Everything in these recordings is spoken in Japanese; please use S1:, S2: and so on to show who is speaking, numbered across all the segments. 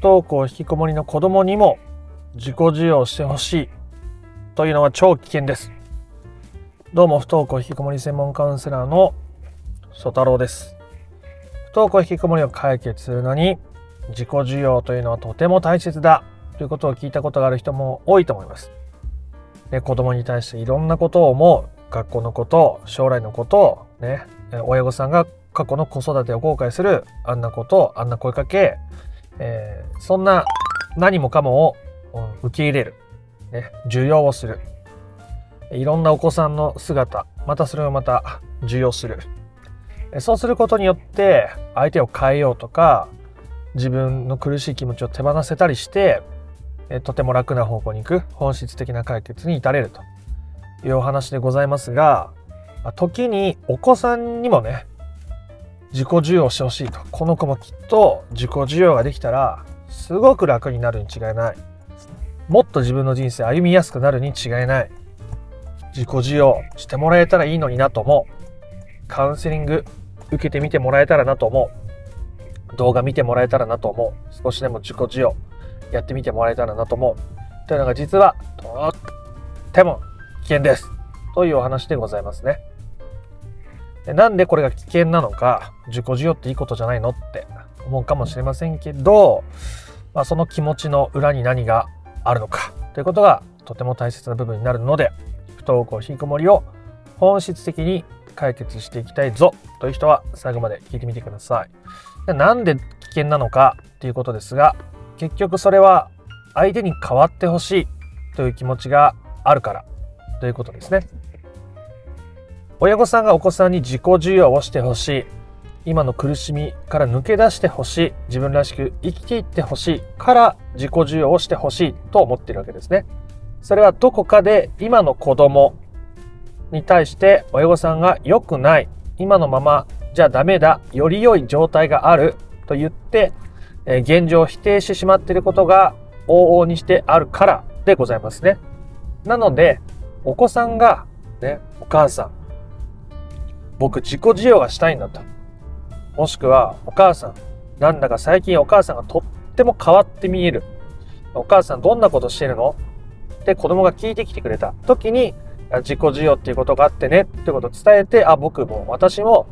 S1: 不登校引きこもりの子供にも自己授与をしてほしいというのは超危険です。どうも不登校引きこもり専門カウンセラーの曽太郎です。不登校引きこもりを解決するのに自己授与というのはとても大切だということを聞いたことがある人も多いと思います。で子供に対していろんなことを思う学校のこと将来のことをね親御さんが過去の子育てを後悔するあんなことあんな声かけ、えー、そんな何もかもを受け入れる、ね、受容をする。いろんなお子さんの姿またそれをまた受容する。そうすることによって相手を変えようとか自分の苦しい気持ちを手放せたりしてとても楽な方向に行く。本質的な解決に至れるというお話でございますが時にお子さんにもね自己需要してほしいと。この子もきっと自己需要ができたらすごく楽になるに違いない。もっと自分の人生歩みやすくなるに違いない。自己需要してもらえたらいいのになと思う。カウンセリング受けてみてもらえたらなと思う。動画見てもらえたらなと思う。少しでも自己需要やってみてもらえたらなと思う。というのが実はとっても危険です。というお話でございますね。なんでこれが危険なのか自己需要っていいことじゃないのって思うかもしれませんけど、まあ、その気持ちの裏に何があるのかということがとても大切な部分になるので不登校引きこもりを本質的に解決していきたいぞという人は最後まで聞いてみてください。なんで危険なのかっていうことですが結局それは相手に変わってほしいという気持ちがあるからということですね。親御さんがお子さんに自己授与をしてほしい。今の苦しみから抜け出してほしい。自分らしく生きていってほしいから自己授与をしてほしいと思っているわけですね。それはどこかで今の子供に対して親御さんが良くない。今のままじゃダメだ。より良い状態があると言って、現状を否定してしまっていることが往々にしてあるからでございますね。なので、お子さんがね、お母さん、僕自己需要がしたいんだと。もしくはお母さん、なんだか最近お母さんがとっても変わって見える。お母さんどんなことしてるの？って子供が聞いてきてくれた。時に自己需要っていうことがあってね。ってことを伝えて、あ、僕も私も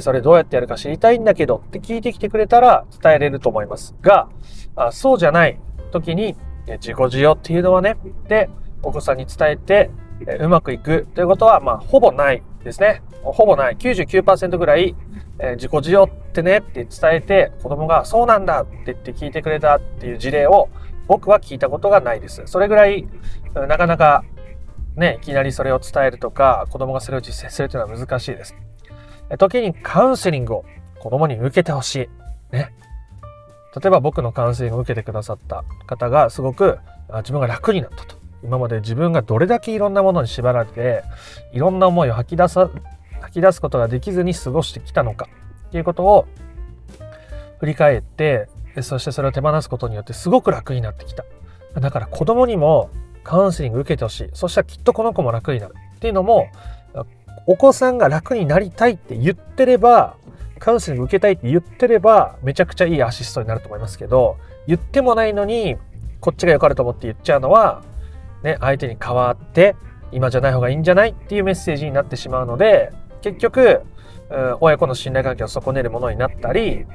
S1: それどうやってやるか知りたいんだけど。って聞いてきてくれたら伝えれると思います。が、あそうじゃない。時に自己需要っていうのはね、で、お子さんに伝えてうまくいく。ということは、まあ、ほぼない。ですね。ほぼない。99%ぐらい、えー、自己需要ってねって伝えて、子供がそうなんだって言って聞いてくれたっていう事例を僕は聞いたことがないです。それぐらい、なかなかね、いきなりそれを伝えるとか、子供がそれを実践するというのは難しいです。時にカウンセリングを子供に受けてほしい。ね。例えば僕のカウンセリングを受けてくださった方がすごく自分が楽になったと。今まで自分がどれだけいろんなものに縛られていろんな思いを吐き出さ吐き出すことができずに過ごしてきたのかっていうことを振り返ってそしてそれを手放すことによってすごく楽になってきた。だから子供にもカウンセリング受けてほしい。そしたらきっとこの子も楽になる。っていうのもお子さんが楽になりたいって言ってればカウンセリング受けたいって言ってればめちゃくちゃいいアシストになると思いますけど言ってもないのにこっちが良かれと思って言っちゃうのはね、相手に代わって今じゃない方がいいんじゃないっていうメッセージになってしまうので結局、親子の信頼関係を損ねるものになったり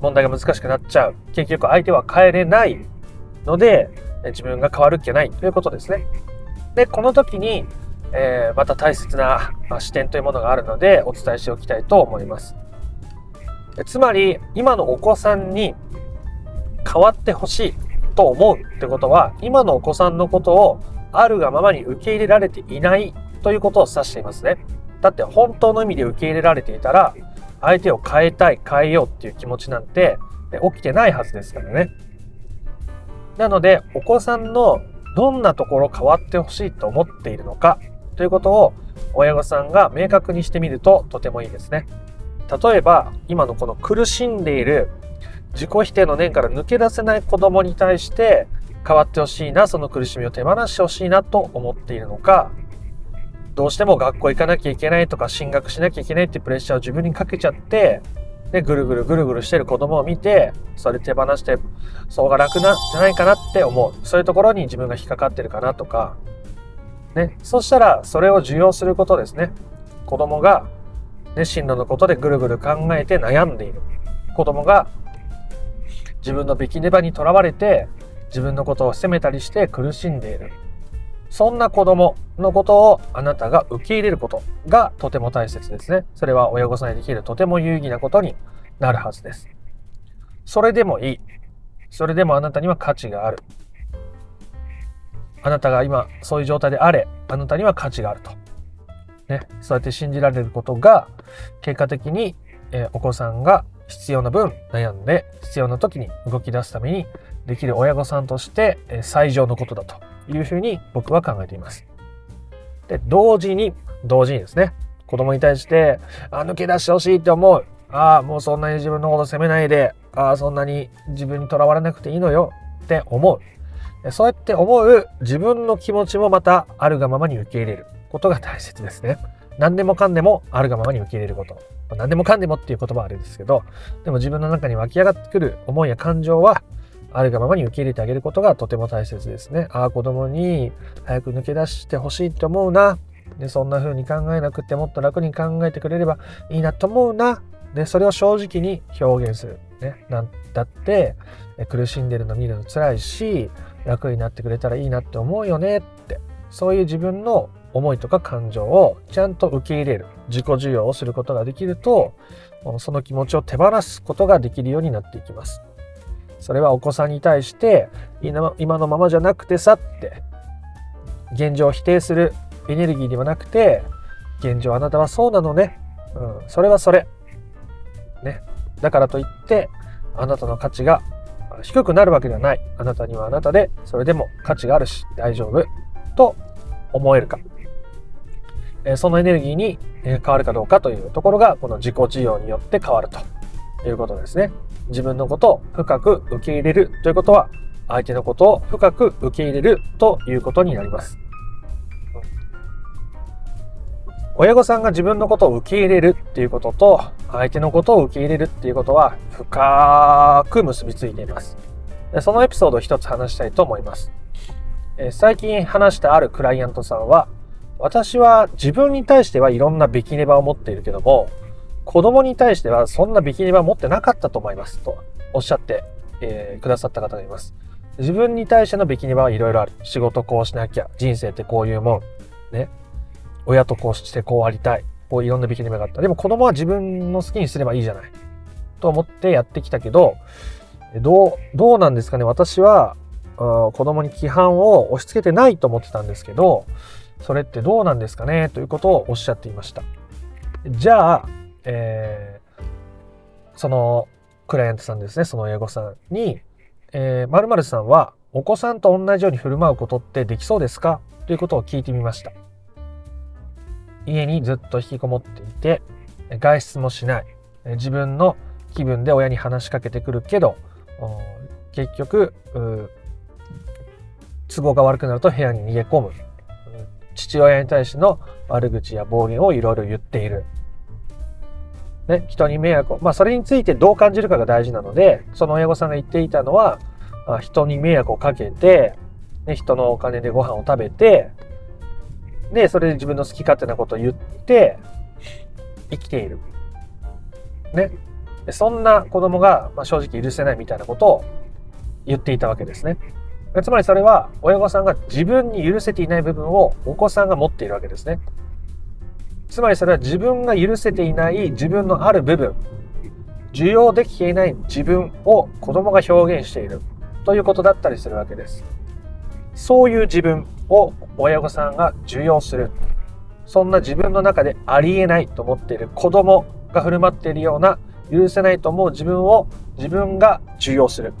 S1: 問題が難しくなっちゃう結局相手は変えれないので自分が変わるっきゃないということですね。でこの時に、えー、また大切な、まあ、視点というものがあるのでお伝えしておきたいと思います。つまり今のお子さんに変わってほしいと思うってことは今のお子さんのことをあるがままに受け入れられていないということを指していますね。だって本当の意味で受け入れられていたら相手を変えたい変えようっていう気持ちなんて起きてないはずですからね。なのでお子さんのどんなところ変わってほしいと思っているのかということを親御さんが明確にしてみるととてもいいですね。例えば今のこの苦しんでいる自己否定の念から抜け出せない子供に対して変わってほしいな、その苦しみを手放してほしいなと思っているのか、どうしても学校行かなきゃいけないとか進学しなきゃいけないっていうプレッシャーを自分にかけちゃって、で、ぐるぐるぐるぐるしてる子供を見て、それ手放して、そうが楽なんじゃないかなって思う。そういうところに自分が引っかかってるかなとか、ね。そしたら、それを受容することですね。子供が、ね、進路のことでぐるぐる考えて悩んでいる。子供が、自分のビキネバにとらわれて、自分のことを責めたりして苦しんでいる。そんな子供のことをあなたが受け入れることがとても大切ですね。それは親御さんにできるとても有意義なことになるはずです。それでもいい。それでもあなたには価値がある。あなたが今そういう状態であれ、あなたには価値があると。ね、そうやって信じられることが結果的に、えー、お子さんが必要な分悩んで必要な時に動き出すためにできる親御さんとして、最上のことだというふうに僕は考えています。で、同時に、同時にですね、子供に対して、あ、抜け出してほしいって思う。ああ、もうそんなに自分のこと責めないで、ああ、そんなに自分にとらわれなくていいのよって思う。そうやって思う自分の気持ちもまたあるがままに受け入れることが大切ですね。何でもかんでもあるがままに受け入れること。何でもかんでもっていう言葉はあれですけど、でも自分の中に湧き上がってくる思いや感情はあるがままに受け入れてあげることがとても大切ですね。ああ、子供に早く抜け出してほしいって思うな。で、そんな風に考えなくてもっと楽に考えてくれればいいなと思うな。で、それを正直に表現する。ね。なんだって、苦しんでるの見るの辛いし、楽になってくれたらいいなって思うよねって。そういう自分の思いとか感情をちゃんと受け入れる。自己授与をすることができると、その気持ちを手放すことができるようになっていきます。それはお子さんに対して今のままじゃなくてさって現状を否定するエネルギーではなくて現状あなたはそうなのね、うん、それはそれ、ね、だからといってあなたの価値が低くなるわけではないあなたにはあなたでそれでも価値があるし大丈夫と思えるかそのエネルギーに変わるかどうかというところがこの自己需要によって変わるということですね。自分のことを深く受け入れるということは、相手のことを深く受け入れるということになります。親御さんが自分のことを受け入れるっていうことと、相手のことを受け入れるっていうことは深く結びついています。そのエピソードを一つ話したいと思います。最近話したあるクライアントさんは、私は自分に対してはいろんなべきネバを持っているけども、子供に対してはそんなビキニは持ってなかったと思いますとおっしゃって、えー、くださった方がいます。自分に対してのビキニはいろいろある。仕事こうしなきゃ。人生ってこういうもん。ね。親とこうしてこうありたい。こういろんなビキニがあった。でも子供は自分の好きにすればいいじゃない。と思ってやってきたけど、どう、どうなんですかね。私は、子供に規範を押し付けてないと思ってたんですけど、それってどうなんですかね？ということをおっしゃっていました。じゃあ、えー、そのクライアントさんですね、その親御さんに、えー、〇〇さんはお子さんと同じように振る舞うことってできそうですか？ということを聞いてみました。家にずっと引きこもっていて、外出もしない。自分の気分で親に話しかけてくるけど、結局、都合が悪くなると部屋に逃げ込む。父親に対しての悪口や暴言をいろいろ言っている。ね、人に迷惑を、まあそれについてどう感じるかが大事なので、その親御さんが言っていたのは、あ人に迷惑をかけて、ね、人のお金でご飯を食べて、で、それで自分の好き勝手なことを言って、生きている。ね。そんな子供が、まあ、正直許せないみたいなことを言っていたわけですね。つまりそれは親御さんが自分に許せていない部分をお子さんが持っているわけですね。つまりそれは自分が許せていない自分のある部分、受容できていない自分を子供が表現しているということだったりするわけです。そういう自分を親御さんが受容する。そんな自分の中でありえないと思っている子供が振る舞っているような許せないと思う自分を自分が受容する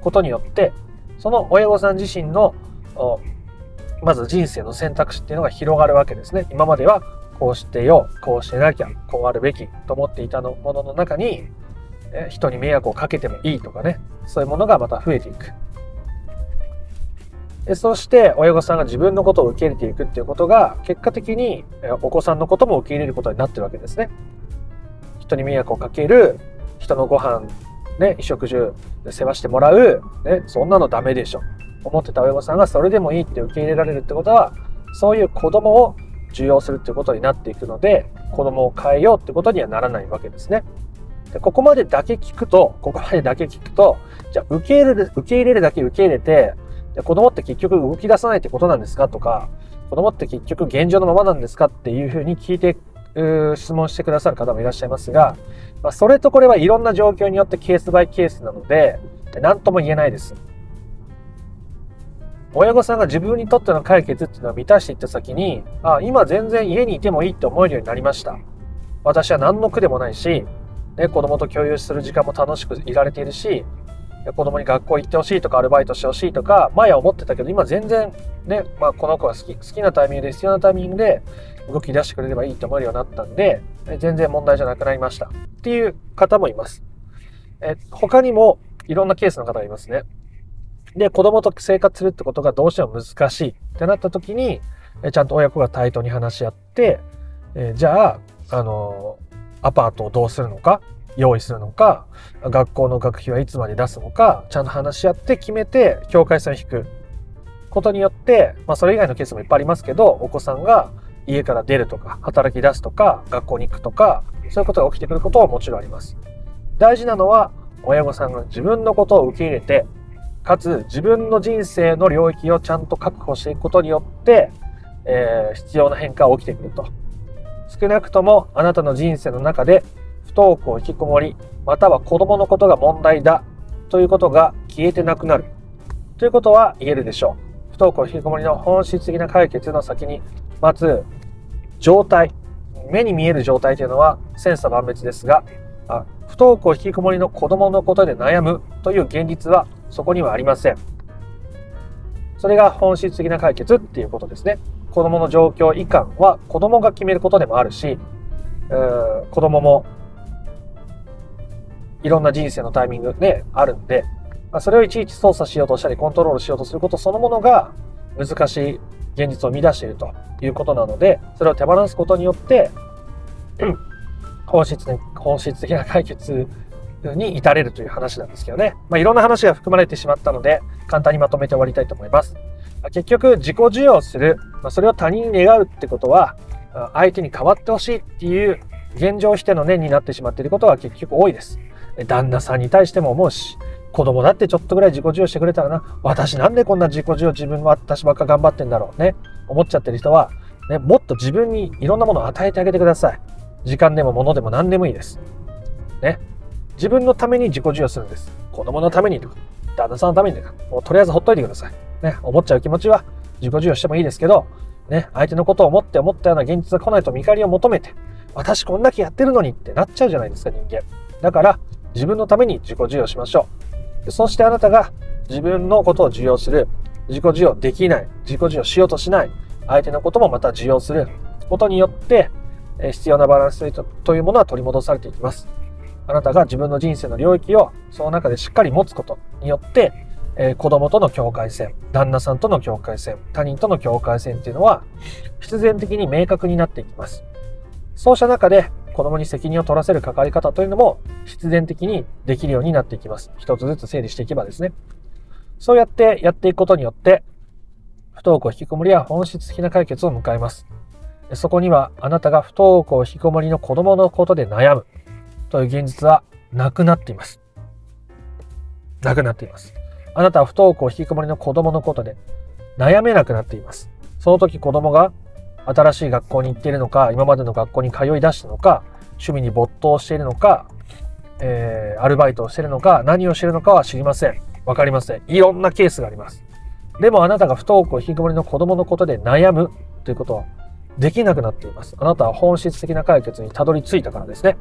S1: ことによってその親御さん自身のまず人生の選択肢っていうのが広がるわけですね。今まではこうしてよ、こうしてなきゃ、こうあるべきと思っていたのものの中に、人に迷惑をかけてもいいとかね、そういうものがまた増えていく。でそして親御さんが自分のことを受け入れていくっていうことが結果的にお子さんのことも受け入れることになってるわけですね。人に迷惑をかける人のご飯ね衣食住世話してもらう、ね、そんなのダメでしょ思ってた親御さんがそれでもいいって受け入れられるってことはそういう子供を受容するってことになっていくので子供を変えようってことにはならないわけですね。でここまでだけ聞くとここまでだけ聞くとじゃあ受け入れる受け入れるだけ受け入れて子供って結局動き出さないってことなんですかとか子供って結局現状のままなんですかっていうふうに聞いて質問してくださる方もいらっしゃいますが、まあ、それとこれはいろんな状況によってケースバイケースなので何とも言えないです。親御さんが自分にとっての解決っていうのを満たしていった先に、あ、今全然家にいてもいいって思えるようになりました。私は何の苦でもないし、ね、子供と共有する時間も楽しくいられているし、子供に学校行ってほしいとかアルバイトしてほしいとか前は思ってたけど今全然ね、まあ、この子が好き好きなタイミングで必要なタイミングで動き出してくれればいいと思えるようになったんで全然問題じゃなくなりました。っていう方もいます。え他にもいろんなケースの方がいますね。で子供と生活するってことがどうしても難しい。ってなった時にちゃんと親子が対等に話し合ってえじゃああのアパートをどうするのか？用意するのか？学校の学費はいつまで出すのか？ちゃんと話し合って決めて境界線を引くことによって、まあ、それ以外のケースもいっぱいありますけどお子さんが家から出るとか働き出すとか学校に行くとかそういうことが起きてくることはもちろんあります。大事なのは親御さんが自分のことを受け入れてかつ自分の人生の領域をちゃんと確保していくことによって、えー、必要な変化が起きてくると。少なくともあなたの人生の中で不登校引きこもりまたは子供のことが問題だということが消えてなくなる。ということは言えるでしょう。不登校引きこもりの本質的な解決の先にまず状態目に見える状態というのは千差万別ですが不登校引きこもりの子供のことで悩むという現実はそこにはありません。それが本質的な解決っていうことですね。子供の状況以下は子供が決めることでもあるし、えー、子供もいろんな人生のタイミングであるんで、ま、それをいちいち操作しようとしたりコントロールしようとすることそのものが難しい現実を生み出しているということなのでそれを手放すことによって、本質的本質的な解決に至れるという話なんですけどね、まあ、いろんな話が含まれてしまったので簡単にまとめて終わりたいと思います。結局自己需要する、まあ、それを他人に願うってことは相手に変わってほしいっていう現状否定の念になってしまっていることが結局多いです。旦那さんに対しても思うし、子供だってちょっとぐらい自己授与してくれたらな、私なんでこんな自己授与自分は私ばっか頑張ってんだろうね、思っちゃってる人は、ね、もっと自分にいろんなものを与えてあげてください。時間でも物でも何でもいいです。ね。自分のために自己授与するんです。子供のためにとか、旦那さんのためにとか、もうとりあえずほっといてください。ね。思っちゃう気持ちは自己授与してもいいですけど、ね。相手のことを思って思ったような現実が来ないと見返りを求めて、私こんだけやってるのにってなっちゃうじゃないですか、人間。だから、自分のために自己授与しましょう。そしてあなたが自分のことを受容する、自己授与できない、自己授与しようとしない、相手のこともまた受容することによって、必要なバランスというものは取り戻されていきます。あなたが自分の人生の領域をその中でしっかり持つことによって、えー、子供との境界線、旦那さんとの境界線、他人との境界線っていうのは必然的に明確になっていきます。そうした中で子供に責任を取らせる関わり方というのも必然的にできるようになっていきます。一つずつ整理していけばですね。そうやってやっていくことによって、不登校引きこもりは本質的な解決を迎えます。そこにはあなたが不登校引きこもりの子供のことで悩むという現実はなくなっています。なくなっています。あなたは不登校引きこもりの子供のことで悩めなくなっています。その時子供が新しい学校に行っているのか、今までの学校に通い出したのか、趣味に没頭しているのか、えー、アルバイトをしているのか、何をしているのかは知りません。わかりません。いろんなケースがあります。でもあなたが不登校引きこもりの子供のことで悩むということはできなくなっています。あなたは本質的な解決にたどり着いたからですね。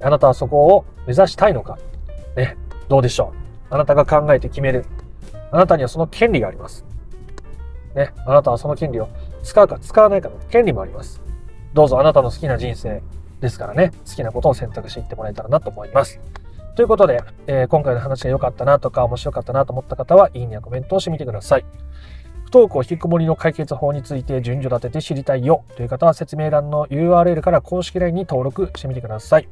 S1: あなたはそこを目指したいのか。ね。どうでしょう。あなたが考えて決める。あなたにはその権利があります。ね。あなたはその権利を使うか使わないかの権利もあります。どうぞあなたの好きな人生ですからね、好きなことを選択していってもらえたらなと思います。ということで、えー、今回の話が良かったなとか面白かったなと思った方は、いいねやコメントをしてみてください。不登校引きこもりの解決法について順序立てて知りたいよという方は説明欄の URL から公式 LINE に登録してみてください。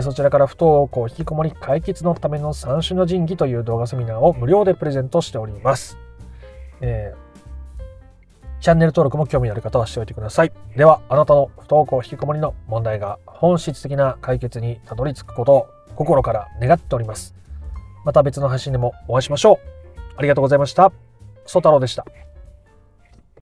S1: そちらから不登校引きこもり解決のための三種の神器という動画セミナーを無料でプレゼントしております。えー、チャンネル登録も興味のある方はしておいてください。では、あなたの不登校引きこもりの問題が本質的な解決にたどり着くことを心から願っております。また別の配信でもお会いしましょう。ありがとうございました。ソ太郎でした。